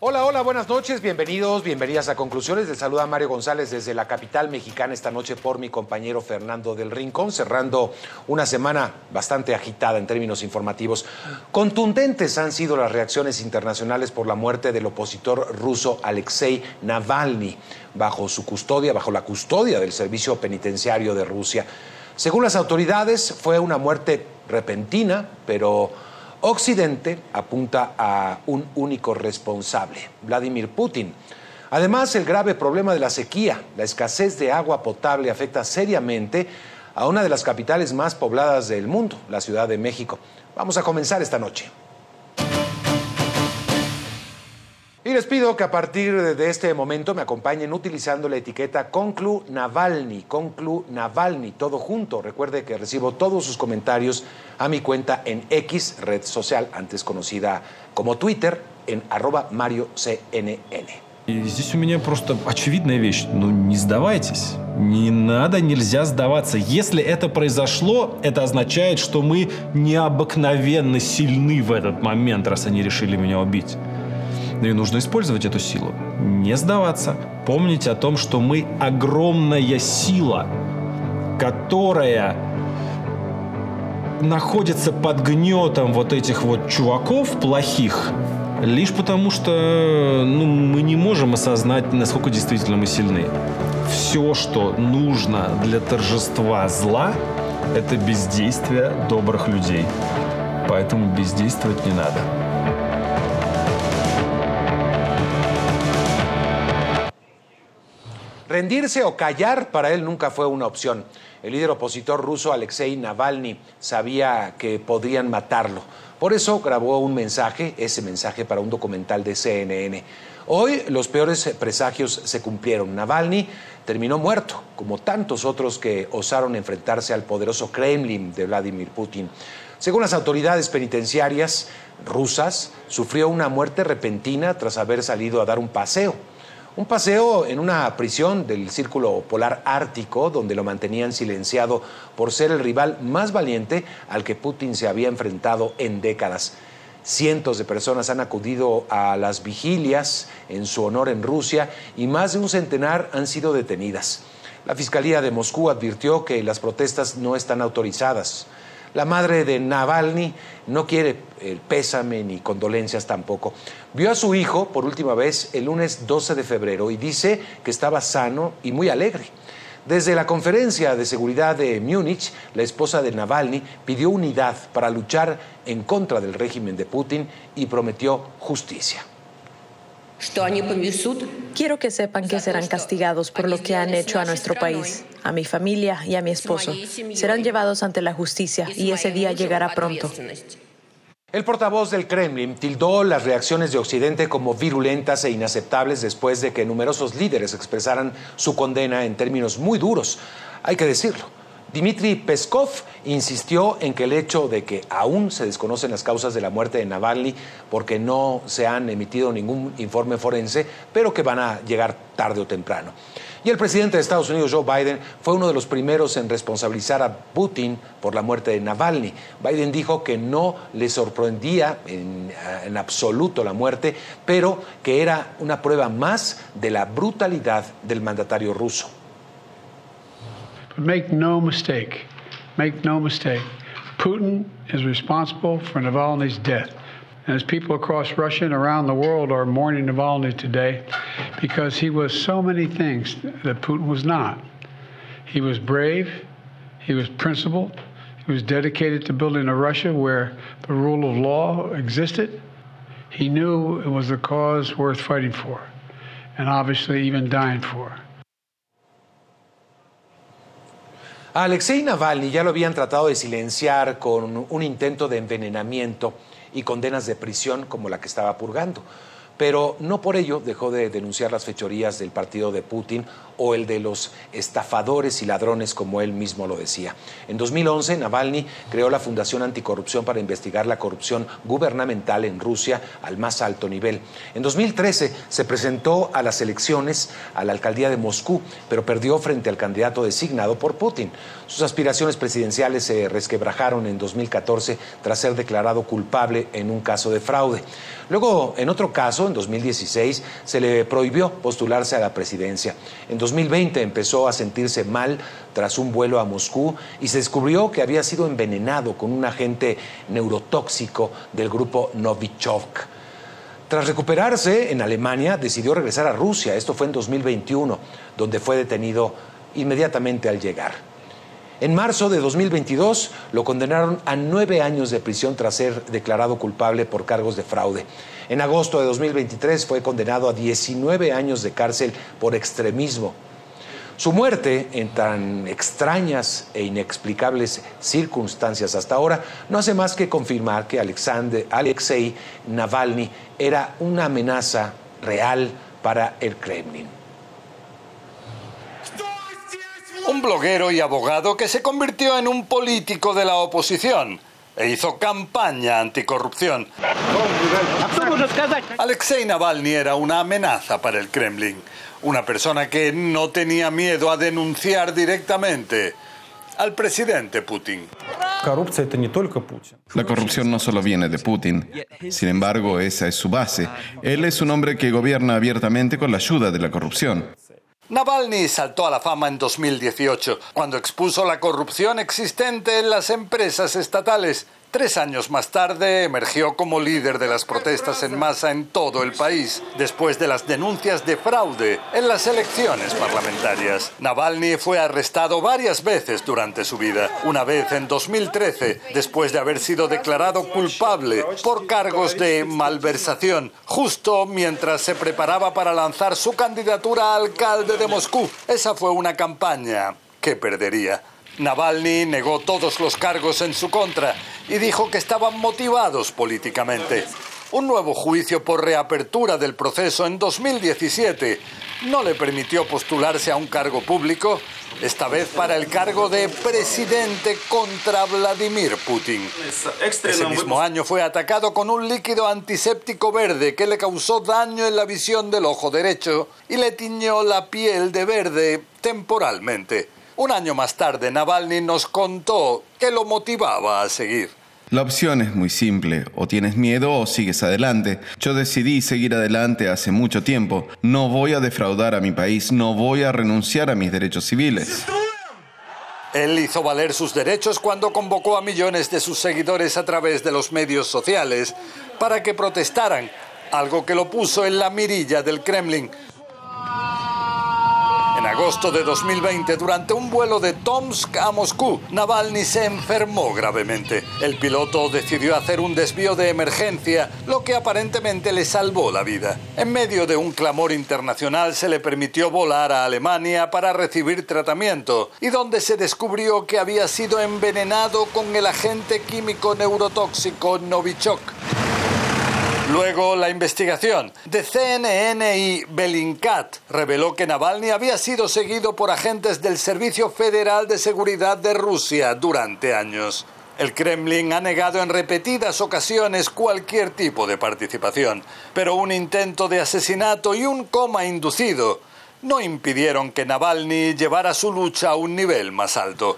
Hola, hola, buenas noches, bienvenidos, bienvenidas a Conclusiones. Les saluda Mario González desde la capital mexicana esta noche por mi compañero Fernando del Rincón, cerrando una semana bastante agitada en términos informativos. Contundentes han sido las reacciones internacionales por la muerte del opositor ruso Alexei Navalny, bajo su custodia, bajo la custodia del Servicio Penitenciario de Rusia. Según las autoridades, fue una muerte repentina, pero Occidente apunta a un único responsable, Vladimir Putin. Además, el grave problema de la sequía, la escasez de agua potable afecta seriamente a una de las capitales más pobladas del mundo, la Ciudad de México. Vamos a comenzar esta noche. Y les pido que a partir de este momento me acompañen utilizando la etiqueta Conclu Navalny, Conclu Navalny, todo junto. Recuerde que recibo todos sus comentarios a mi cuenta en X, red social antes conocida como Twitter, en arroba Mario CNN. И здесь у меня просто очевидная вещь. Ну, не сдавайтесь. Не надо, нельзя сдаваться. Если это произошло, это означает, что мы необыкновенно сильны в этот момент, раз они решили меня убить. И нужно использовать эту силу. Не сдаваться. Помнить о том, что мы огромная сила, которая находится под гнетом вот этих вот чуваков плохих, лишь потому что ну, мы не можем осознать, насколько действительно мы сильны. Все, что нужно для торжества зла, это бездействие добрых людей. Поэтому бездействовать не надо. Rendirse o callar para él nunca fue una opción. El líder opositor ruso Alexei Navalny sabía que podrían matarlo. Por eso grabó un mensaje, ese mensaje para un documental de CNN. Hoy los peores presagios se cumplieron. Navalny terminó muerto, como tantos otros que osaron enfrentarse al poderoso Kremlin de Vladimir Putin. Según las autoridades penitenciarias rusas, sufrió una muerte repentina tras haber salido a dar un paseo. Un paseo en una prisión del Círculo Polar Ártico, donde lo mantenían silenciado por ser el rival más valiente al que Putin se había enfrentado en décadas. Cientos de personas han acudido a las vigilias en su honor en Rusia y más de un centenar han sido detenidas. La Fiscalía de Moscú advirtió que las protestas no están autorizadas. La madre de Navalny no quiere el pésame ni condolencias tampoco. Vio a su hijo por última vez el lunes 12 de febrero y dice que estaba sano y muy alegre. Desde la conferencia de seguridad de Múnich, la esposa de Navalny pidió unidad para luchar en contra del régimen de Putin y prometió justicia. Quiero que sepan que serán castigados por lo que han hecho a nuestro país, a mi familia y a mi esposo. Serán llevados ante la justicia y ese día llegará pronto. El portavoz del Kremlin tildó las reacciones de Occidente como virulentas e inaceptables después de que numerosos líderes expresaran su condena en términos muy duros. Hay que decirlo, Dmitry Peskov insistió en que el hecho de que aún se desconocen las causas de la muerte de Navalny porque no se han emitido ningún informe forense, pero que van a llegar tarde o temprano. Y el presidente de Estados Unidos, Joe Biden, fue uno de los primeros en responsabilizar a Putin por la muerte de Navalny. Biden dijo que no le sorprendía en, en absoluto la muerte, pero que era una prueba más de la brutalidad del mandatario ruso. Make no mistake, make no mistake, Putin is responsible for Navalny's death. And as people across Russia and around the world are mourning Navalny today because he was so many things that Putin was not. He was brave, he was principled, he was dedicated to building a Russia where the rule of law existed. He knew it was a cause worth fighting for, and obviously even dying for. Alexei Navalny ya lo habían tratado de silenciar con un intento de envenenamiento y condenas de prisión como la que estaba purgando. Pero no por ello dejó de denunciar las fechorías del partido de Putin o el de los estafadores y ladrones, como él mismo lo decía. En 2011, Navalny creó la Fundación Anticorrupción para investigar la corrupción gubernamental en Rusia al más alto nivel. En 2013 se presentó a las elecciones a la alcaldía de Moscú, pero perdió frente al candidato designado por Putin. Sus aspiraciones presidenciales se resquebrajaron en 2014 tras ser declarado culpable en un caso de fraude. Luego, en otro caso, en 2016, se le prohibió postularse a la presidencia. En 2020 empezó a sentirse mal tras un vuelo a Moscú y se descubrió que había sido envenenado con un agente neurotóxico del grupo Novichok. Tras recuperarse en Alemania, decidió regresar a Rusia. Esto fue en 2021, donde fue detenido inmediatamente al llegar. En marzo de 2022 lo condenaron a nueve años de prisión tras ser declarado culpable por cargos de fraude. En agosto de 2023 fue condenado a 19 años de cárcel por extremismo. Su muerte, en tan extrañas e inexplicables circunstancias hasta ahora, no hace más que confirmar que Alexander, Alexei Navalny era una amenaza real para el Kremlin. Un bloguero y abogado que se convirtió en un político de la oposición e hizo campaña anticorrupción. Alexei Navalny era una amenaza para el Kremlin, una persona que no tenía miedo a denunciar directamente al presidente Putin. La corrupción no solo viene de Putin, sin embargo esa es su base. Él es un hombre que gobierna abiertamente con la ayuda de la corrupción. Navalny saltó a la fama en 2018, cuando expuso la corrupción existente en las empresas estatales. Tres años más tarde emergió como líder de las protestas en masa en todo el país, después de las denuncias de fraude en las elecciones parlamentarias. Navalny fue arrestado varias veces durante su vida, una vez en 2013, después de haber sido declarado culpable por cargos de malversación, justo mientras se preparaba para lanzar su candidatura a alcalde de Moscú. Esa fue una campaña que perdería. Navalny negó todos los cargos en su contra y dijo que estaban motivados políticamente. Un nuevo juicio por reapertura del proceso en 2017 no le permitió postularse a un cargo público, esta vez para el cargo de presidente contra Vladimir Putin. Ese mismo año fue atacado con un líquido antiséptico verde que le causó daño en la visión del ojo derecho y le tiñó la piel de verde temporalmente. Un año más tarde, Navalny nos contó que lo motivaba a seguir. La opción es muy simple, o tienes miedo o sigues adelante. Yo decidí seguir adelante hace mucho tiempo. No voy a defraudar a mi país, no voy a renunciar a mis derechos civiles. Él hizo valer sus derechos cuando convocó a millones de sus seguidores a través de los medios sociales para que protestaran, algo que lo puso en la mirilla del Kremlin. Agosto de 2020, durante un vuelo de Tomsk a Moscú, Navalny se enfermó gravemente. El piloto decidió hacer un desvío de emergencia, lo que aparentemente le salvó la vida. En medio de un clamor internacional se le permitió volar a Alemania para recibir tratamiento y donde se descubrió que había sido envenenado con el agente químico neurotóxico Novichok. Luego, la investigación de CNN y Belincat reveló que Navalny había sido seguido por agentes del Servicio Federal de Seguridad de Rusia durante años. El Kremlin ha negado en repetidas ocasiones cualquier tipo de participación, pero un intento de asesinato y un coma inducido no impidieron que Navalny llevara su lucha a un nivel más alto.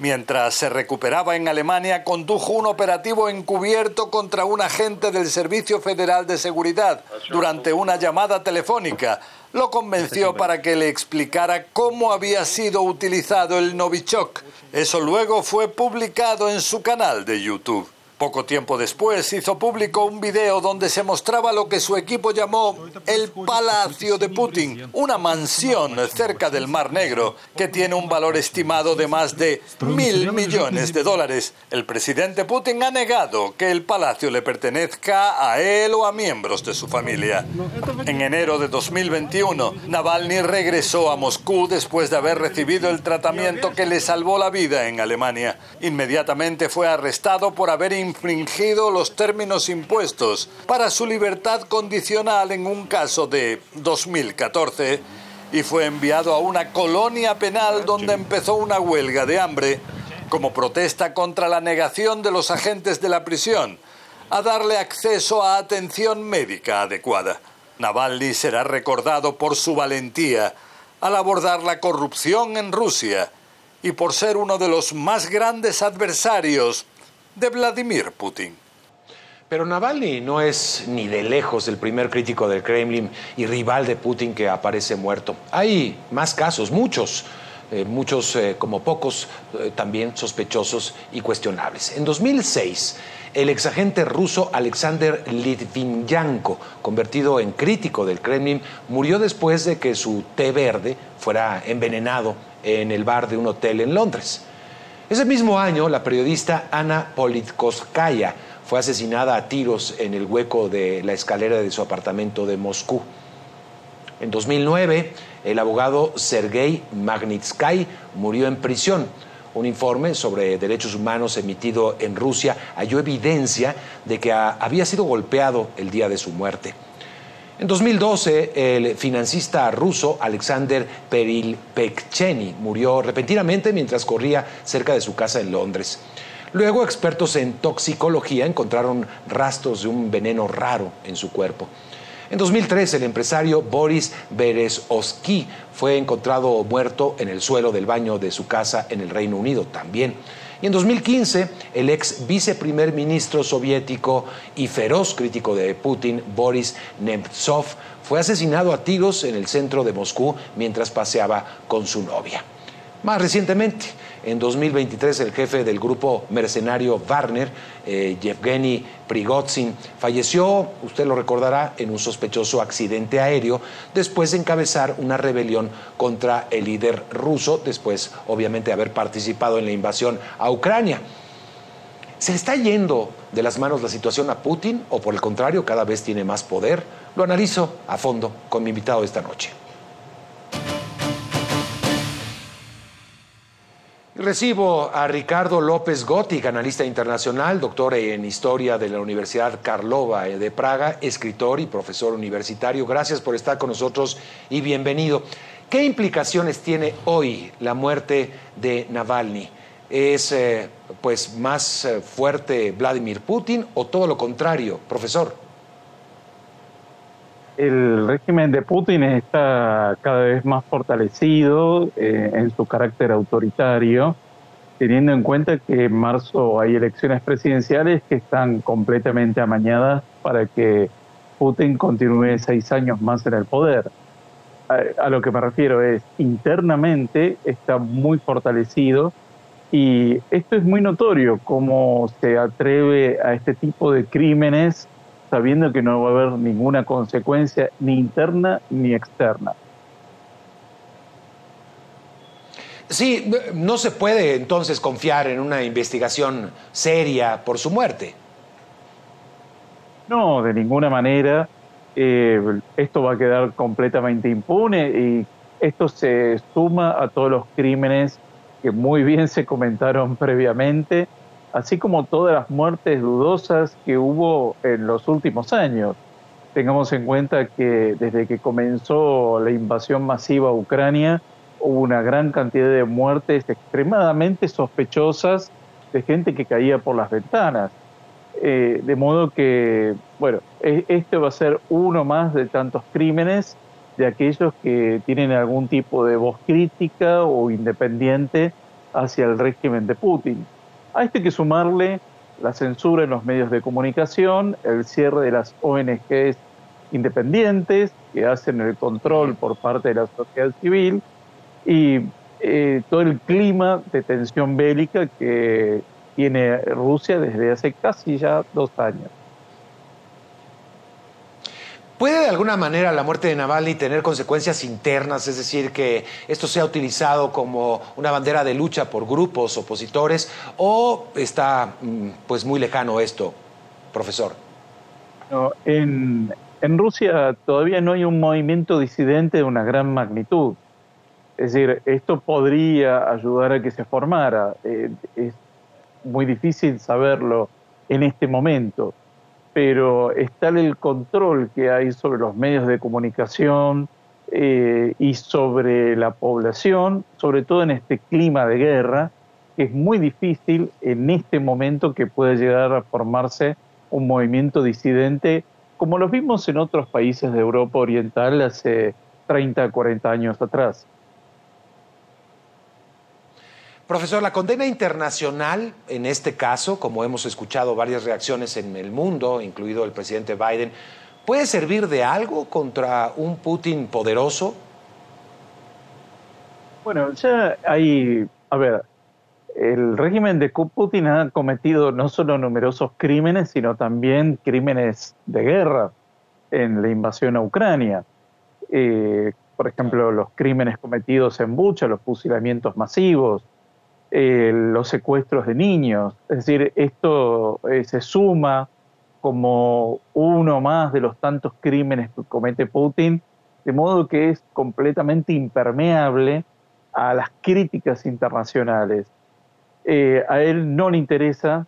Mientras se recuperaba en Alemania, condujo un operativo encubierto contra un agente del Servicio Federal de Seguridad durante una llamada telefónica. Lo convenció para que le explicara cómo había sido utilizado el Novichok. Eso luego fue publicado en su canal de YouTube. Poco tiempo después hizo público un video donde se mostraba lo que su equipo llamó el Palacio de Putin, una mansión cerca del Mar Negro que tiene un valor estimado de más de mil millones de dólares. El presidente Putin ha negado que el palacio le pertenezca a él o a miembros de su familia. En enero de 2021, Navalny regresó a Moscú después de haber recibido el tratamiento que le salvó la vida en Alemania. Inmediatamente fue arrestado por haber infringido los términos impuestos para su libertad condicional en un caso de 2014 y fue enviado a una colonia penal donde empezó una huelga de hambre como protesta contra la negación de los agentes de la prisión a darle acceso a atención médica adecuada. Navalny será recordado por su valentía al abordar la corrupción en Rusia y por ser uno de los más grandes adversarios de Vladimir Putin. Pero Navalny no es ni de lejos el primer crítico del Kremlin y rival de Putin que aparece muerto. Hay más casos, muchos, eh, muchos eh, como pocos, eh, también sospechosos y cuestionables. En 2006, el exagente ruso Alexander Litvinenko, convertido en crítico del Kremlin, murió después de que su té verde fuera envenenado en el bar de un hotel en Londres. Ese mismo año, la periodista Ana Politkovskaya fue asesinada a tiros en el hueco de la escalera de su apartamento de Moscú. En 2009, el abogado Sergei Magnitsky murió en prisión. Un informe sobre derechos humanos emitido en Rusia halló evidencia de que había sido golpeado el día de su muerte. En 2012, el financista ruso Alexander Perilpekcheni murió repentinamente mientras corría cerca de su casa en Londres. Luego, expertos en toxicología encontraron rastros de un veneno raro en su cuerpo. En 2003, el empresario Boris Berezovsky fue encontrado muerto en el suelo del baño de su casa en el Reino Unido también. Y en 2015, el ex viceprimer ministro soviético y feroz crítico de Putin, Boris Nemtsov, fue asesinado a tiros en el centro de Moscú mientras paseaba con su novia. Más recientemente, en 2023, el jefe del grupo mercenario Wagner, eh, Yevgeny Prigozhin, falleció, usted lo recordará, en un sospechoso accidente aéreo después de encabezar una rebelión contra el líder ruso, después obviamente de haber participado en la invasión a Ucrania. ¿Se está yendo de las manos la situación a Putin o por el contrario cada vez tiene más poder? Lo analizo a fondo con mi invitado esta noche. Recibo a Ricardo López Gotti, analista internacional, doctor en historia de la Universidad Karlova de Praga, escritor y profesor universitario. Gracias por estar con nosotros y bienvenido. ¿Qué implicaciones tiene hoy la muerte de Navalny? ¿Es eh, pues más eh, fuerte Vladimir Putin o todo lo contrario, profesor? El régimen de Putin está cada vez más fortalecido eh, en su carácter autoritario, teniendo en cuenta que en marzo hay elecciones presidenciales que están completamente amañadas para que Putin continúe seis años más en el poder. A, lo que me refiero es, internamente está muy fortalecido y esto es muy notorio, cómo se atreve a este tipo de crímenes sabiendo que no va a haber ninguna consecuencia ni interna ni externa. Sí, no se puede entonces confiar en una investigación seria por su muerte. No, de ninguna manera. Eh, esto va a quedar completamente impune y esto se suma a todos los crímenes que muy bien se comentaron previamente así como todas las muertes dudosas que hubo en los últimos años. Tengamos en cuenta que desde que comenzó la invasión masiva a Ucrania, hubo una gran cantidad de muertes extremadamente sospechosas de gente que caía por las ventanas. Eh, de modo que, bueno, e, este va a ser uno más de tantos crímenes de aquellos que tienen algún tipo de voz crítica o independiente hacia el régimen de Putin. A esto hay que sumarle la censura en los medios de comunicación, el cierre de las ONGs independientes que hacen el control por parte de la sociedad civil y eh, todo el clima de tensión bélica que tiene Rusia desde hace casi ya dos años. ¿Puede de alguna manera la muerte de Navalny tener consecuencias internas, es decir, que esto sea utilizado como una bandera de lucha por grupos opositores o está mm, pues muy lejano esto, profesor? en, Rusia todavía no hay un movimiento disidente de una gran magnitud. Es decir, esto podría ayudar a que se formara. Eh, es muy difícil saberlo en este momento pero está el control que hay sobre los medios de comunicación eh, y sobre la población, sobre todo en este clima de guerra, que es muy difícil en este momento que pueda llegar a formarse un movimiento disidente, como lo vimos en otros países de Europa Oriental hace 30, 40 años atrás. Profesor, la condena internacional, en este caso, como hemos escuchado varias reacciones en el mundo, incluido el presidente Biden, ¿puede servir de algo contra un Putin poderoso? Bueno, ya hay, a ver, el régimen de Putin ha cometido no solo numerosos crímenes, sino también crímenes de guerra en la invasión a Ucrania. Eh, por ejemplo, los crímenes cometidos en Bucha, los fusilamientos masivos, eh, los secuestros de niños. Es decir, esto eh, se suma como uno más de los tantos crímenes que comete Putin, de modo que es completamente impermeable a las críticas internacionales. Eh, a él no le interesa,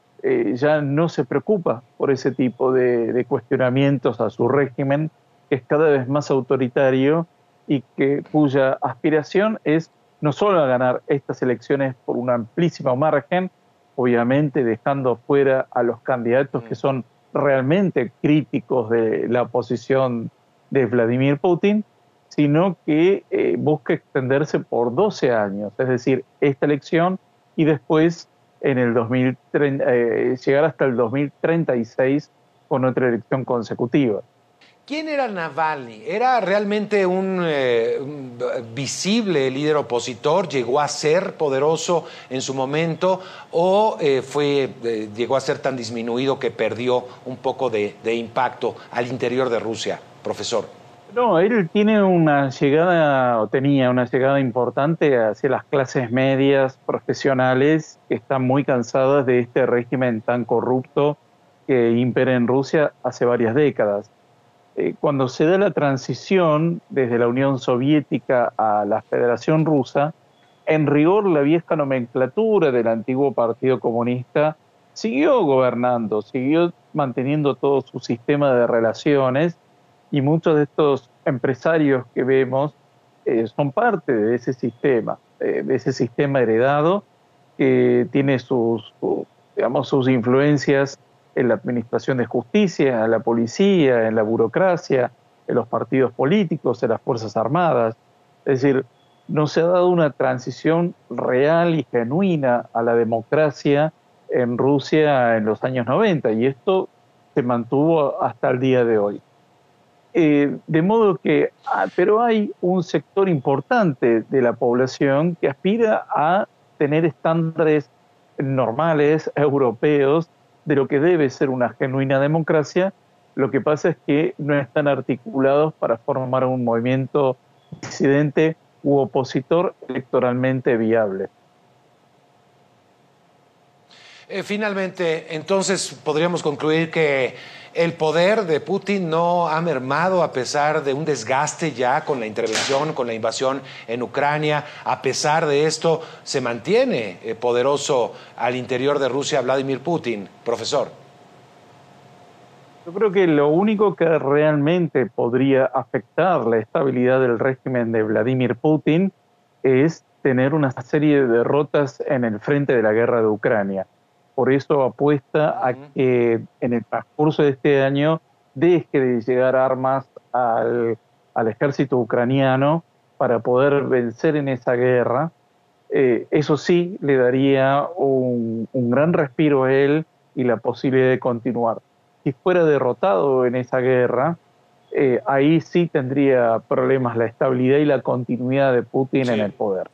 ya no se preocupa por ese tipo de, de, cuestionamientos a su régimen, que es cada vez más autoritario y que, cuya aspiración es no solo a ganar estas elecciones por un amplísimo margen, obviamente dejando fuera a los candidatos que mm. son realmente críticos de la oposición de Vladimir Putin, sino que eh, busca extenderse por 12 años, es decir, esta elección y después en el 2030, eh, llegar hasta el 2036 con otra elección consecutiva. ¿Quién era Navalny? ¿Era realmente un, eh, visible líder opositor? ¿Llegó a ser poderoso en su momento? ¿O eh, fue, eh, llegó a ser tan disminuido que perdió un poco de, de, impacto al interior de Rusia, profesor? No, él tiene una llegada, o tenía una llegada importante hacia las clases medias profesionales que están muy cansadas de este régimen tan corrupto que impera en Rusia hace varias décadas eh, cuando se da la transición desde la Unión Soviética a la Federación Rusa, en rigor la vieja nomenclatura del antiguo Partido Comunista siguió gobernando, siguió manteniendo todo su sistema de relaciones y muchos de estos empresarios que vemos eh, son parte de ese sistema, eh, de ese sistema heredado que tiene sus, digamos, sus influencias en la administración de justicia, en la policía, en la burocracia, en los partidos políticos, en las Fuerzas Armadas. Es decir, no se ha dado una transición real y genuina a la democracia en Rusia en los años 90 y esto se mantuvo hasta el día de hoy. Eh, de modo que, ah, pero hay un sector importante de la población que aspira a tener estándares normales, europeos, de lo que debe ser una genuina democracia, lo que pasa es que no están articulados para formar un movimiento disidente u opositor electoralmente viable. Eh, finalmente, entonces podríamos concluir que el poder de Putin no ha mermado a pesar de un desgaste ya con la intervención, con la invasión en Ucrania. A pesar de esto, se mantiene eh, poderoso al interior de Rusia Vladimir Putin. Profesor. Yo creo que lo único que realmente podría afectar la estabilidad del régimen de Vladimir Putin es tener una serie de derrotas en el frente de la guerra de Ucrania. Por eso apuesta a que en el transcurso de este año deje de llegar armas al, ejército ucraniano para poder vencer en esa guerra. Eh, eso sí le daría un gran respiro a él y la posibilidad de continuar si fuera derrotado en esa guerra, eh, ahí sí tendría problemas la estabilidad y la continuidad de Putin en el poder.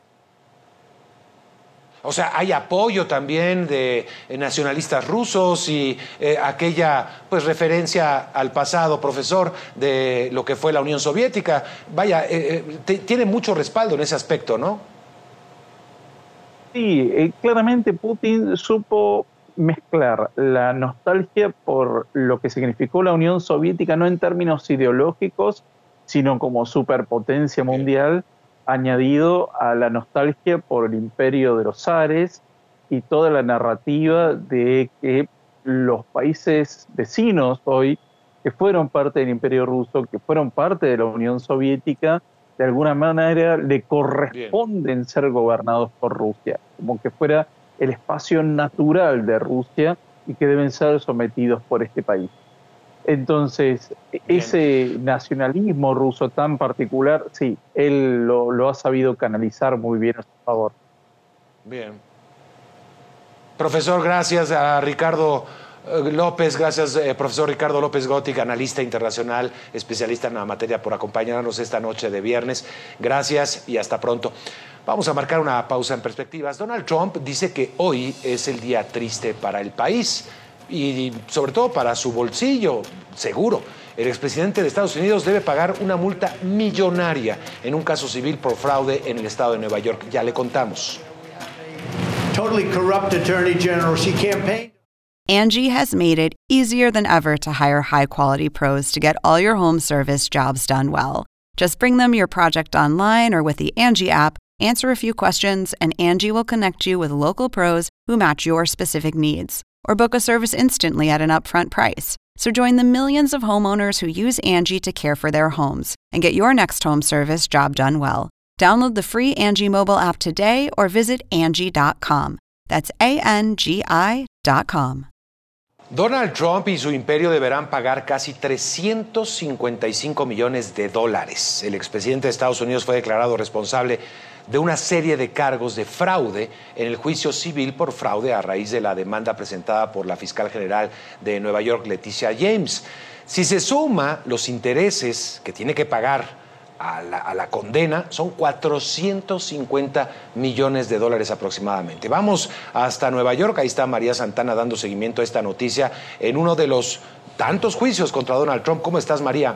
O sea, hay apoyo también de eh, nacionalistas rusos y eh, aquella pues referencia al pasado, profesor, de lo que fue la Unión Soviética. Vaya, tiene mucho respaldo en ese aspecto, ¿no? Sí, claramente Putin supo mezclar la nostalgia por lo que significó la Unión Soviética, no en términos ideológicos, sino como superpotencia mundial, añadido a la nostalgia por el imperio de los zares y toda la narrativa de que los países vecinos hoy, que fueron parte del imperio ruso, que fueron parte de la Unión Soviética, de alguna manera le corresponden ser gobernados por Rusia, como que fuera el espacio natural de Rusia y que deben ser sometidos por este país. Entonces, ese nacionalismo ruso tan particular, sí, él lo, ha sabido canalizar muy bien a su favor. Bien. Profesor, gracias a Ricardo eh, López, gracias, eh, profesor Ricardo López Gótica, analista internacional, especialista en la materia, por acompañarnos esta noche de viernes. Gracias y hasta pronto. Vamos a marcar una pausa en perspectivas. Donald Trump dice que hoy es el día triste para el país y sobre todo para su bolsillo, seguro. El expresidente de Estados Unidos debe pagar una multa millonaria en un caso civil por fraude en el estado de Nueva York. Ya le contamos. Angie has made it easier than ever to hire high quality pros to get all your home service jobs done well. Just bring them your project online or with the Angie app Answer a few questions, and Angie will connect you with local pros who match your specific needs. Or book a service instantly at an upfront price. So join the millions of homeowners who use Angie to care for their homes and get your next home service job done well. Download the free Angie mobile app today or visit Angie.com. That's A-N-G-I dot com. Donald Trump y su imperio deberán pagar casi 355 millones de dólares. El expresidente de Estados Unidos fue declarado responsable de una serie de cargos de fraude en el juicio civil por fraude a raíz de la demanda presentada por la fiscal general de Nueva York, Leticia James. Si se suma los intereses que tiene que pagar a la, condena, son 450 millones de dólares aproximadamente. Vamos hasta Nueva York, ahí está María Santana dando seguimiento a esta noticia en uno de los tantos juicios contra Donald Trump. ¿Cómo estás, María?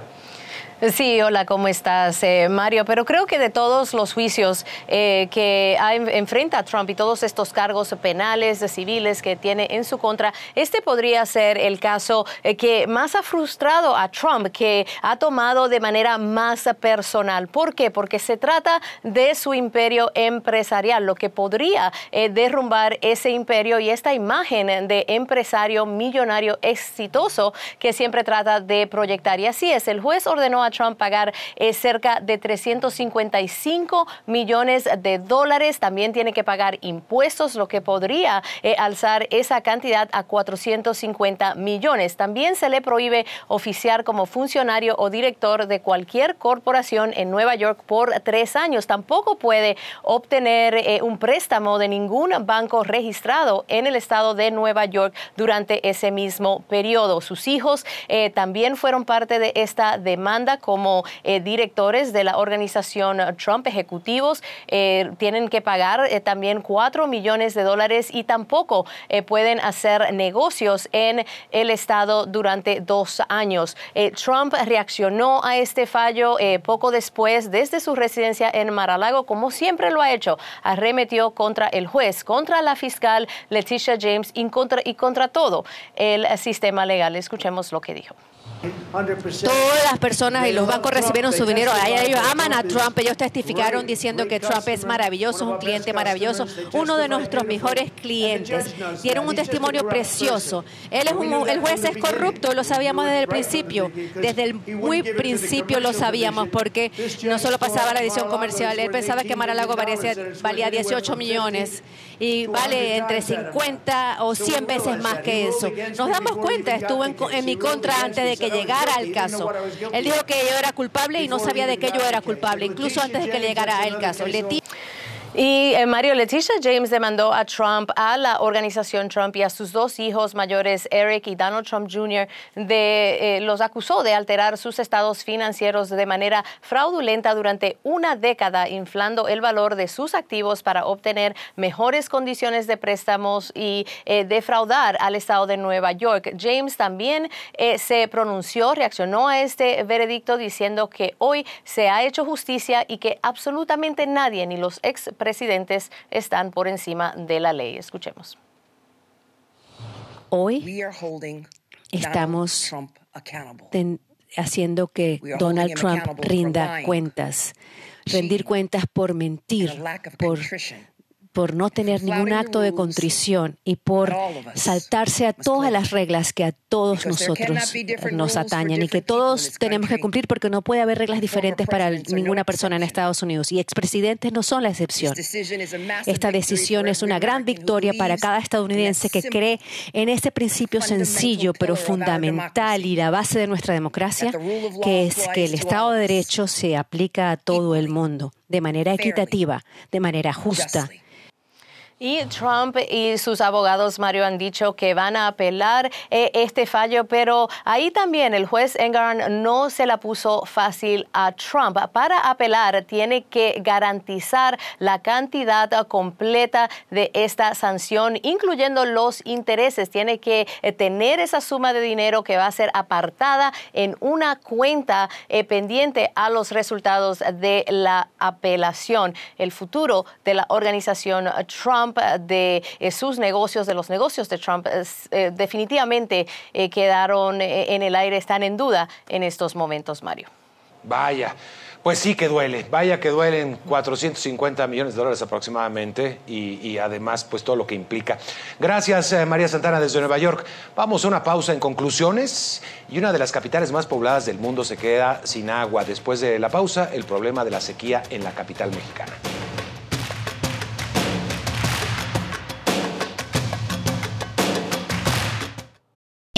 Sí, hola, ¿cómo estás, eh, Mario? Pero creo que de todos los juicios eh, que enfrenta Trump y todos estos cargos penales, civiles que tiene en su contra, este podría ser el caso eh, que más ha frustrado a Trump, que ha tomado de manera más personal. ¿Por qué? Porque se trata de su imperio empresarial, lo que podría derrumbar ese imperio y esta imagen de empresario millonario exitoso que siempre trata de proyectar. Y así es, el juez ordenó a Trump pagar eh, cerca de 355 millones de dólares. También tiene que pagar impuestos, lo que podría eh, alzar esa cantidad a 450 millones. También se le prohíbe oficiar como funcionario o director de cualquier corporación en Nueva York por tres años. Tampoco puede obtener eh, un préstamo de ningún banco registrado en el estado de Nueva York durante ese mismo periodo. Sus hijos también fueron parte de esta demanda como eh, directores de la organización Trump ejecutivos. Eh, tienen que pagar también 4 millones de dólares y tampoco pueden hacer negocios en el estado durante dos años. Trump reaccionó a este fallo poco después desde su residencia en Mar-a-Lago, como siempre lo ha hecho. Arremetió contra el juez, contra la fiscal Leticia James y contra, y contra todo el sistema legal. Escuchemos lo que dijo. Todas las personas y los bancos recibieron su dinero. Ellos aman a Trump. Ellos testificaron diciendo que Trump es maravilloso, un cliente maravilloso, uno de nuestros mejores clientes. Dieron un testimonio precioso. Él es un, el juez es corrupto, lo sabíamos desde el principio. Desde el muy principio lo sabíamos porque no solo pasaba la edición comercial. Él pensaba que Maralago valía 18 millones y vale entre 50 o 100 veces más que eso. Nos damos cuenta, estuvo en, en mi contra antes de que llegara al caso. Él dijo que yo era culpable y no sabía de qué yo era culpable, incluso antes de que llegara al caso. Y eh, Mario Leticia James demandó a Trump, a la organización Trump y a sus dos hijos mayores, Eric y Donald Trump Jr., de, eh, los acusó de alterar sus estados financieros de manera fraudulenta durante una década, inflando el valor de sus activos para obtener mejores condiciones de préstamos y eh, defraudar al estado de Nueva York. James también se pronunció, reaccionó a este veredicto diciendo que hoy se ha hecho justicia y que absolutamente nadie, ni los ex presidentes están por encima de la ley. Escuchemos. Hoy estamos haciendo que Donald Trump rinda cuentas, rendir cuentas por mentir, por por no tener ningún acto de contrición y por saltarse a todas las reglas que a todos nosotros nos atañen y que todos tenemos que cumplir porque no puede haber reglas diferentes para ninguna persona en Estados Unidos. Y expresidentes no son la excepción. Esta decisión es una gran victoria para cada estadounidense que cree en este principio sencillo pero fundamental y la base de nuestra democracia, que es que el Estado de Derecho se aplica a todo el mundo de manera equitativa, de manera justa y Trump y sus abogados, Mario, han dicho que van a apelar eh, este fallo, pero ahí también el juez Engarn no se la puso fácil a Trump. Para apelar tiene que garantizar la cantidad completa de esta sanción, incluyendo los intereses. Tiene que eh, tener esa suma de dinero que va a ser apartada en una cuenta eh, pendiente a los resultados de la apelación. El futuro de la organización Trump de eh, sus negocios, de los negocios de Trump, eh, definitivamente eh, quedaron en el aire, están en duda en estos momentos, Mario. Vaya. Pues sí que duele, vaya que duelen 450 millones de dólares aproximadamente y, además pues todo lo que implica. Gracias María Santana desde Nueva York. Vamos a una pausa en conclusiones y una de las capitales más pobladas del mundo se queda sin agua. Después de la pausa, el problema de la sequía en la capital mexicana.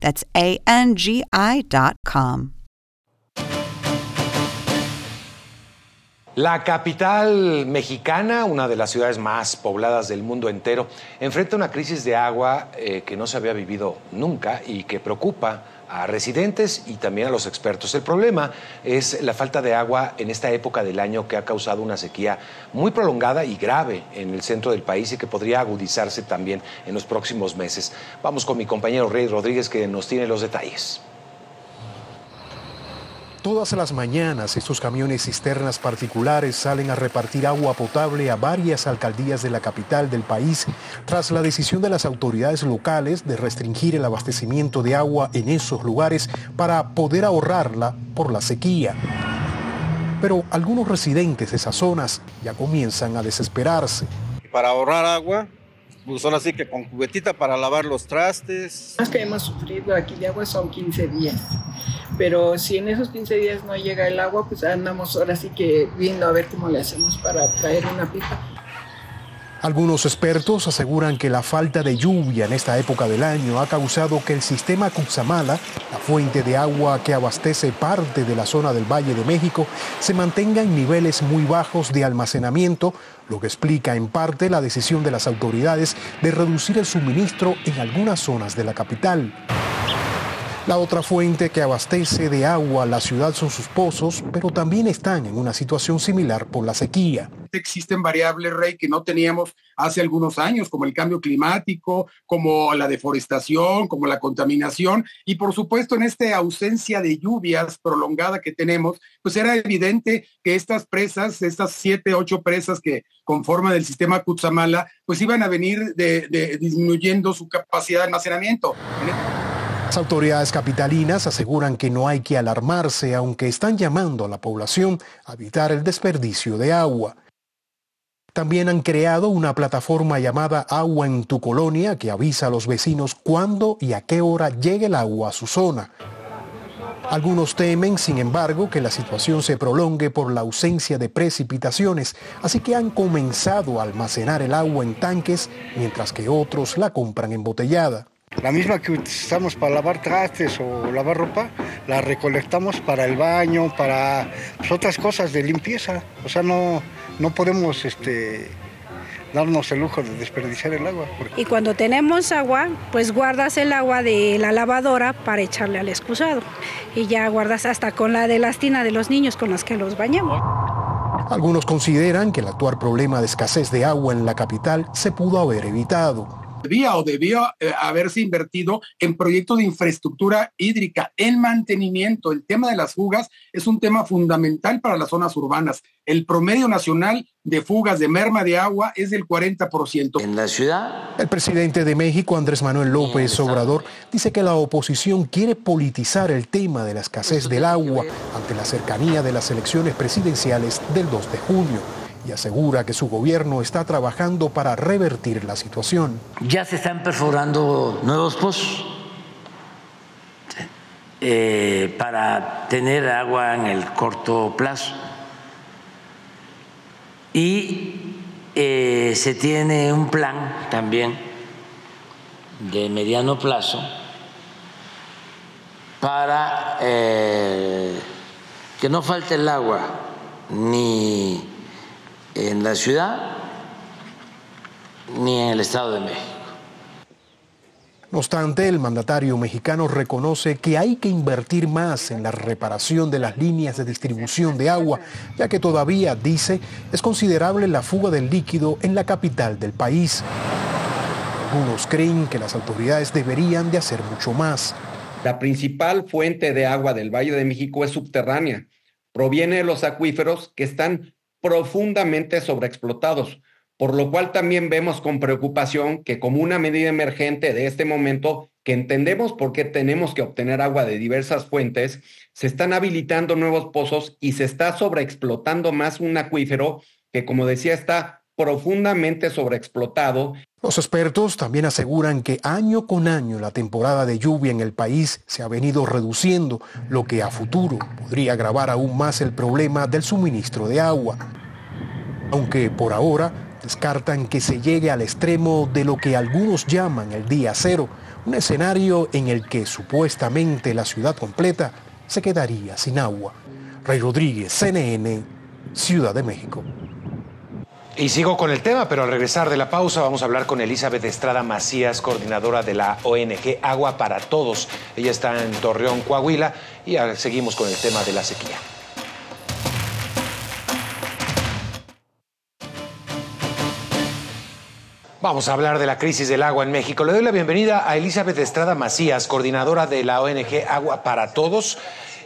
That's A-N-G-I.com. La capital mexicana, una de las ciudades más pobladas del mundo entero, enfrenta una crisis de agua eh, que no se había vivido nunca y que preocupa a residentes y también a los expertos. El problema es la falta de agua en esta época del año que ha causado una sequía muy prolongada y grave en el centro del país y que podría agudizarse también en los próximos meses. Vamos con mi compañero Rey Rodríguez que nos tiene los detalles. Todas las mañanas estos camiones cisternas particulares salen a repartir agua potable a varias alcaldías de la capital del país tras la decisión de las autoridades locales de restringir el abastecimiento de agua en esos lugares para poder ahorrarla por la sequía. Pero algunos residentes de esas zonas ya comienzan a desesperarse. Para ahorrar agua, pues son así que con cubetita para lavar los trastes. Más que hemos sufrido aquí de agua son 15 días pero si en esos 15 días no llega el agua, pues andamos ahora sí que viendo a ver cómo le hacemos para traer una pipa. Algunos expertos aseguran que la falta de lluvia en esta época del año ha causado que el sistema Cuxamala, la fuente de agua que abastece parte de la zona del Valle de México, se mantenga en niveles muy bajos de almacenamiento, lo que explica en parte la decisión de las autoridades de reducir el suministro en algunas zonas de la capital. La otra fuente que abastece de agua a la ciudad son sus pozos, pero también están en una situación similar por la sequía. Existen variables, Rey, que no teníamos hace algunos años, como el cambio climático, como la deforestación, como la contaminación, y por supuesto en esta ausencia de lluvias prolongada que tenemos, pues era evidente que estas presas, estas siete, ocho presas que conforman el sistema Cutzamala, pues iban a venir disminuyendo su capacidad de almacenamiento. Las autoridades capitalinas aseguran que no hay que alarmarse, aunque están llamando a la población a evitar el desperdicio de agua. También han creado una plataforma llamada Agua en tu colonia que avisa a los vecinos cuándo y a qué hora llegue el agua a su zona. Algunos temen, sin embargo, que la situación se prolongue por la ausencia de precipitaciones, así que han comenzado a almacenar el agua en tanques, mientras que otros la compran embotellada. La misma que utilizamos para lavar trastes o lavar ropa, la recolectamos para el baño, para pues, otras cosas de limpieza. O sea, no, no podemos este, darnos el lujo de desperdiciar el agua. Y cuando tenemos agua, pues guardas el agua de la lavadora para echarle al excusado. Y ya guardas hasta con la de las tinas de los niños con las que los bañamos. Algunos consideran que el actual problema de escasez de agua en la capital se pudo haber evitado debía o debió eh, haberse invertido en proyectos de infraestructura hídrica, en mantenimiento. El tema de las fugas es un tema fundamental para las zonas urbanas. El promedio nacional de fugas de merma de agua es del 40%. En la ciudad. El presidente de México, Andrés Manuel López Obrador, dice que la oposición quiere politizar el tema de la escasez del agua ante la cercanía de las elecciones presidenciales del 2 de junio y asegura que su gobierno está trabajando para revertir la situación. Ya se están perforando nuevos pozos eh, para tener agua en el corto plazo y eh, se tiene un plan también de mediano plazo para eh, que no falte el agua ni en la ciudad ni en el Estado de México. No obstante, el mandatario mexicano reconoce que hay que invertir más en la reparación de las líneas de distribución de agua, ya que todavía, dice, es considerable la fuga del líquido en la capital del país. Algunos creen que las autoridades deberían de hacer mucho más. La principal fuente de agua del Valle de México es subterránea. Proviene de los acuíferos que están profundamente sobreexplotados, por lo cual también vemos con preocupación que como una medida emergente de este momento, que entendemos por qué tenemos que obtener agua de diversas fuentes, se están habilitando nuevos pozos y se está sobreexplotando más un acuífero que, como decía, está profundamente sobreexplotado. Los expertos también aseguran que año con año la temporada de lluvia en el país se ha venido reduciendo, lo que a futuro podría agravar aún más el problema del suministro de agua. Aunque por ahora descartan que se llegue al extremo de lo que algunos llaman el día cero, un escenario en el que supuestamente la ciudad completa se quedaría sin agua. Rey Rodríguez, CNN, Ciudad de México. Y sigo con el tema, pero al regresar de la pausa vamos a hablar con Elizabeth Estrada Macías, coordinadora de la ONG Agua para Todos. Ella está en Torreón, Coahuila, y seguimos con el tema de la sequía. Vamos a hablar de la crisis del agua en México. Le doy la bienvenida a Elizabeth Estrada Macías, coordinadora de la ONG Agua para Todos.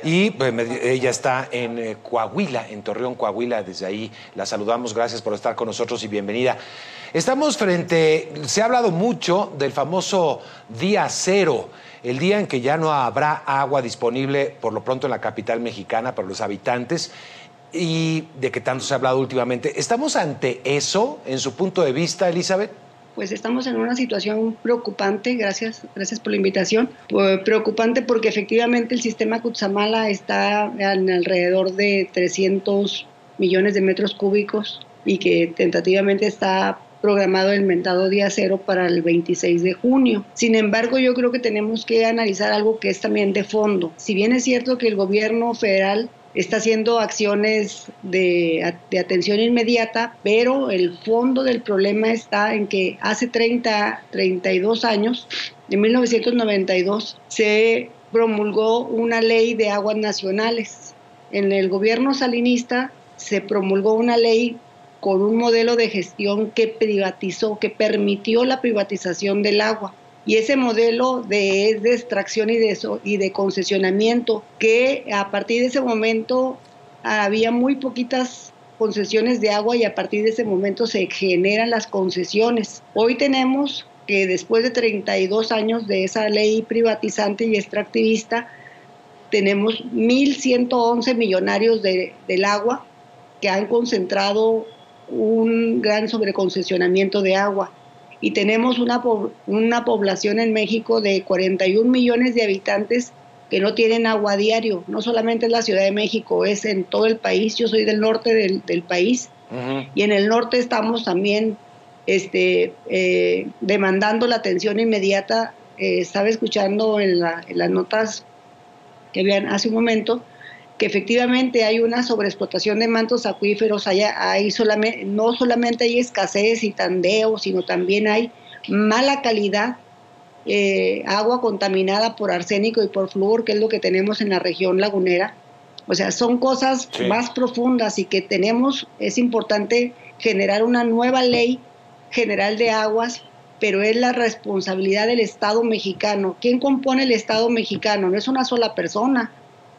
Y pues, ella está en eh, Coahuila, en Torreón, Coahuila. Desde ahí la saludamos. Gracias por estar con nosotros y bienvenida. Estamos frente, se ha hablado mucho del famoso día cero, el día en que ya no habrá agua disponible, por lo pronto en la capital mexicana, para los habitantes y de que tanto se ha hablado últimamente. ¿Estamos ante eso, en su punto de vista, Elizabeth? Pues estamos en una situación preocupante, gracias, gracias por la invitación, pues, preocupante porque efectivamente el sistema Kutsamala está en alrededor de 300 millones de metros cúbicos y que tentativamente está programado el mentado día cero para el 26 de junio. Sin embargo, yo creo que tenemos que analizar algo que es también de fondo. Si bien es cierto que el gobierno federal está haciendo acciones de, de, atención inmediata, pero el fondo del problema está en que hace 30, 32 años, en 1992, se promulgó una ley de aguas nacionales. En el gobierno salinista se promulgó una ley con un modelo de gestión que privatizó, que permitió la privatización del agua. Y ese modelo de, extracción y de, y de concesionamiento, que a partir de ese momento había muy poquitas concesiones de agua y a partir de ese momento se generan las concesiones. Hoy tenemos que después de 32 años de esa ley privatizante y extractivista, tenemos 1.111 millonarios de, del agua que han concentrado un gran sobreconcesionamiento de agua y tenemos una, una población en México de 41 millones de habitantes que no tienen agua diario, no solamente en la Ciudad de México, es en todo el país, yo soy del norte del, del país. Y en el norte estamos también este, eh, demandando la atención inmediata, eh, estaba escuchando en, la, en las notas que habían hace un momento, que efectivamente hay una sobreexplotación de mantos acuíferos, hay, hay solamente, no solamente hay escasez y tandeo, sino también hay mala calidad, eh, agua contaminada por arsénico y por flúor, que es lo que tenemos en la región lagunera. O sea, son cosas más profundas y que tenemos, es importante generar una nueva ley general de aguas, pero es la responsabilidad del Estado mexicano. ¿Quién compone el Estado mexicano? No es una sola persona,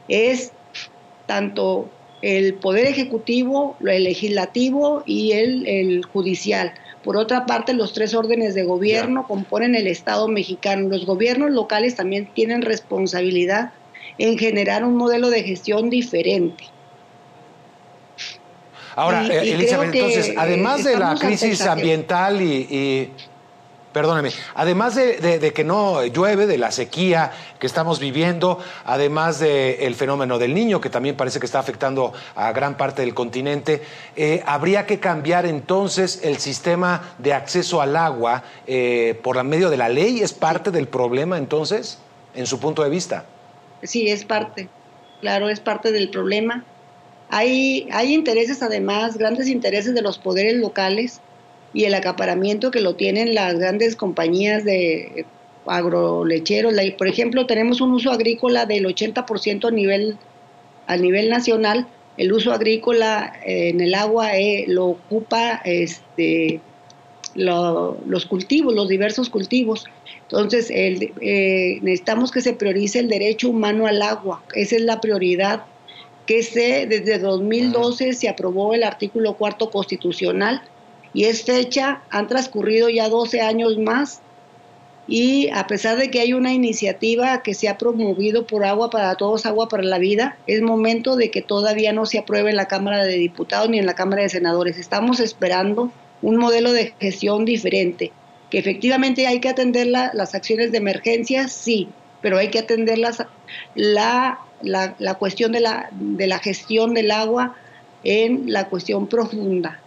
es tanto el Poder Ejecutivo, el Legislativo y el, Judicial. Por otra parte, los tres órdenes de gobierno componen el Estado mexicano. Los gobiernos locales también tienen responsabilidad en generar un modelo de gestión diferente. Ahora, eh, Elizabeth, entonces, además de la crisis ambiental y perdóname, además de, que no llueve, de la sequía que estamos viviendo, además del fenómeno del niño, que también parece que está afectando a gran parte del continente, eh, ¿habría que cambiar entonces el sistema de acceso al agua eh, por medio de la ley? ¿Es parte del problema entonces, en su punto de vista? Sí, es parte, claro, es parte del problema. Hay, hay intereses, además, grandes intereses de los poderes locales y el acaparamiento que lo tienen las grandes compañías de agrolecheros. Por ejemplo, tenemos un uso agrícola del 80% a nivel, a nivel nacional. El uso agrícola eh, en el agua eh, lo ocupa este, los cultivos, los diversos cultivos. Entonces, eh, necesitamos que se priorice el derecho humano al agua. Esa es la prioridad que se, desde 2012 se aprobó el artículo cuarto constitucional y es fecha, han transcurrido ya 12 años más y a pesar de que hay una iniciativa que se ha promovido por Agua para Todos, Agua para la Vida, es momento de que todavía no se apruebe en la Cámara de Diputados ni en la Cámara de Senadores. Estamos esperando un modelo de gestión diferente, que efectivamente hay que atender las acciones de emergencia, sí, pero hay que atender la, la, la cuestión de la, de la gestión del agua en la cuestión profunda.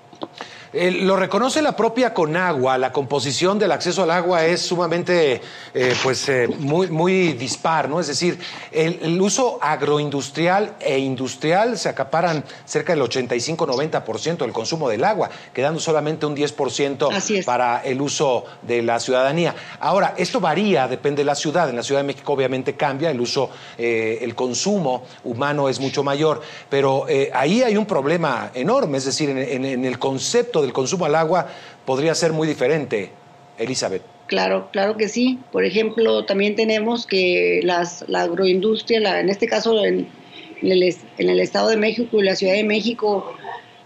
Eh, lo reconoce la propia Conagua, la composición del acceso al agua es sumamente, eh, pues, eh, muy, muy dispar, ¿no? Es decir, el, uso agroindustrial e industrial se acaparan cerca del 85-90% del consumo del agua, quedando solamente un 10% para el uso de la ciudadanía. Ahora, esto varía, depende de la ciudad. En la Ciudad de México obviamente cambia, el uso, el consumo humano es mucho mayor, pero ahí hay un problema enorme, es decir, en el concepto del consumo al agua podría ser muy diferente, Elizabeth. Claro, claro que sí. Por ejemplo, también tenemos que las, la agroindustria, en este caso en, el, Estado de México y la Ciudad de México,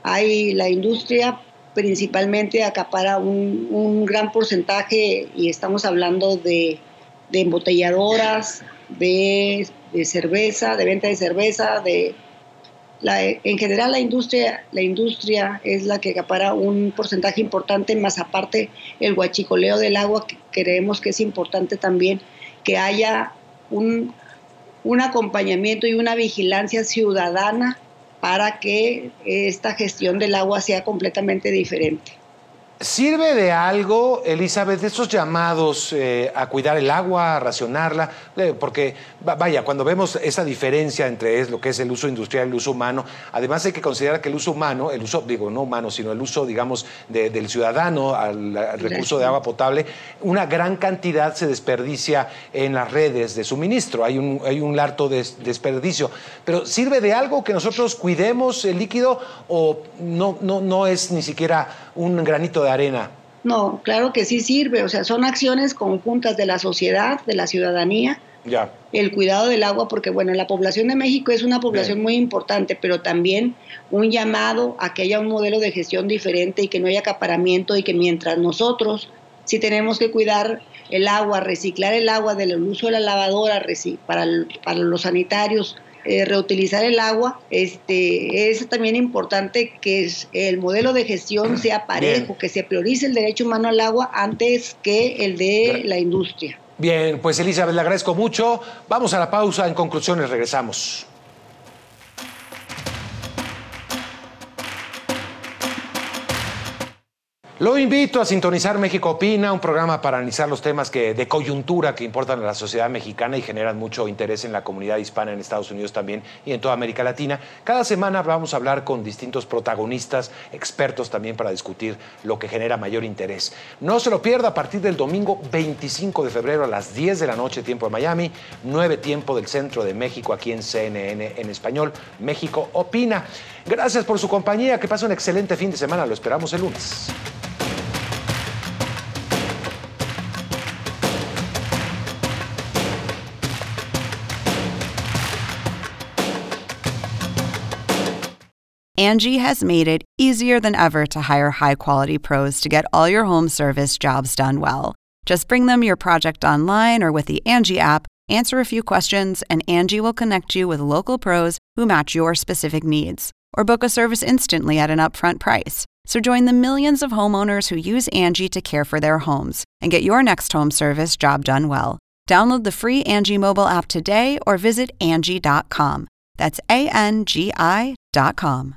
hay la industria principalmente acapara un, un gran porcentaje y estamos hablando de, de embotelladoras, de, cerveza, de venta de cerveza, de en general la industria, la industria es la que acapara un porcentaje importante, más aparte el huachicoleo del agua, que creemos que es importante también que haya un, un acompañamiento y una vigilancia ciudadana para que esta gestión del agua sea completamente diferente. ¿Sirve de algo, Elizabeth, estos llamados eh, a cuidar el agua, a racionarla? Eh, porque, vaya, cuando vemos esa diferencia entre lo que es el uso industrial y el uso humano, además hay que considerar que el uso humano, el uso, digo, no humano, sino el uso, digamos, del ciudadano al, recurso de agua potable, una gran cantidad se desperdicia en las redes de suministro. Hay un, hay un larto desperdicio. Pero ¿sirve de algo que nosotros cuidemos el líquido o no, no, no es ni siquiera un granito de arena. No, claro que sí sirve, o sea, son acciones conjuntas de la sociedad, de la ciudadanía. Ya. El cuidado del agua, porque bueno, la población de México es una población muy importante, pero también un llamado a que haya un modelo de gestión diferente y que no haya acaparamiento y que mientras nosotros sí tenemos que cuidar el agua, reciclar el agua del uso de la lavadora para, para los sanitarios, eh, reutilizar el agua, este, es también importante que el modelo de gestión sea parejo, que se priorice el derecho humano al agua antes que el de la industria. Bien, pues Elizabeth, le agradezco mucho. Vamos a la pausa. En conclusiones, regresamos. Lo invito a sintonizar México Opina, un programa para analizar los temas que, de coyuntura que importan a la sociedad mexicana y generan mucho interés en la comunidad hispana en Estados Unidos también y en toda América Latina. Cada semana vamos a hablar con distintos protagonistas, expertos también para discutir lo que genera mayor interés. No se lo pierda a partir del domingo 25 de febrero a las 10 de la noche, tiempo de Miami, 9 tiempo del centro de México aquí en CNN en español. México Opina. Gracias por su compañía, que pase un excelente fin de semana. Lo esperamos el lunes. Angie has made it easier than ever to hire high quality pros to get all your home service jobs done well. Just bring them your project online or with the Angie app, answer a few questions, and Angie will connect you with local pros who match your specific needs. Or book a service instantly at an upfront price. So join the millions of homeowners who use Angie to care for their homes and get your next home service job done well. Download the free Angie mobile app today or visit Angie.com. That's A N G I.com.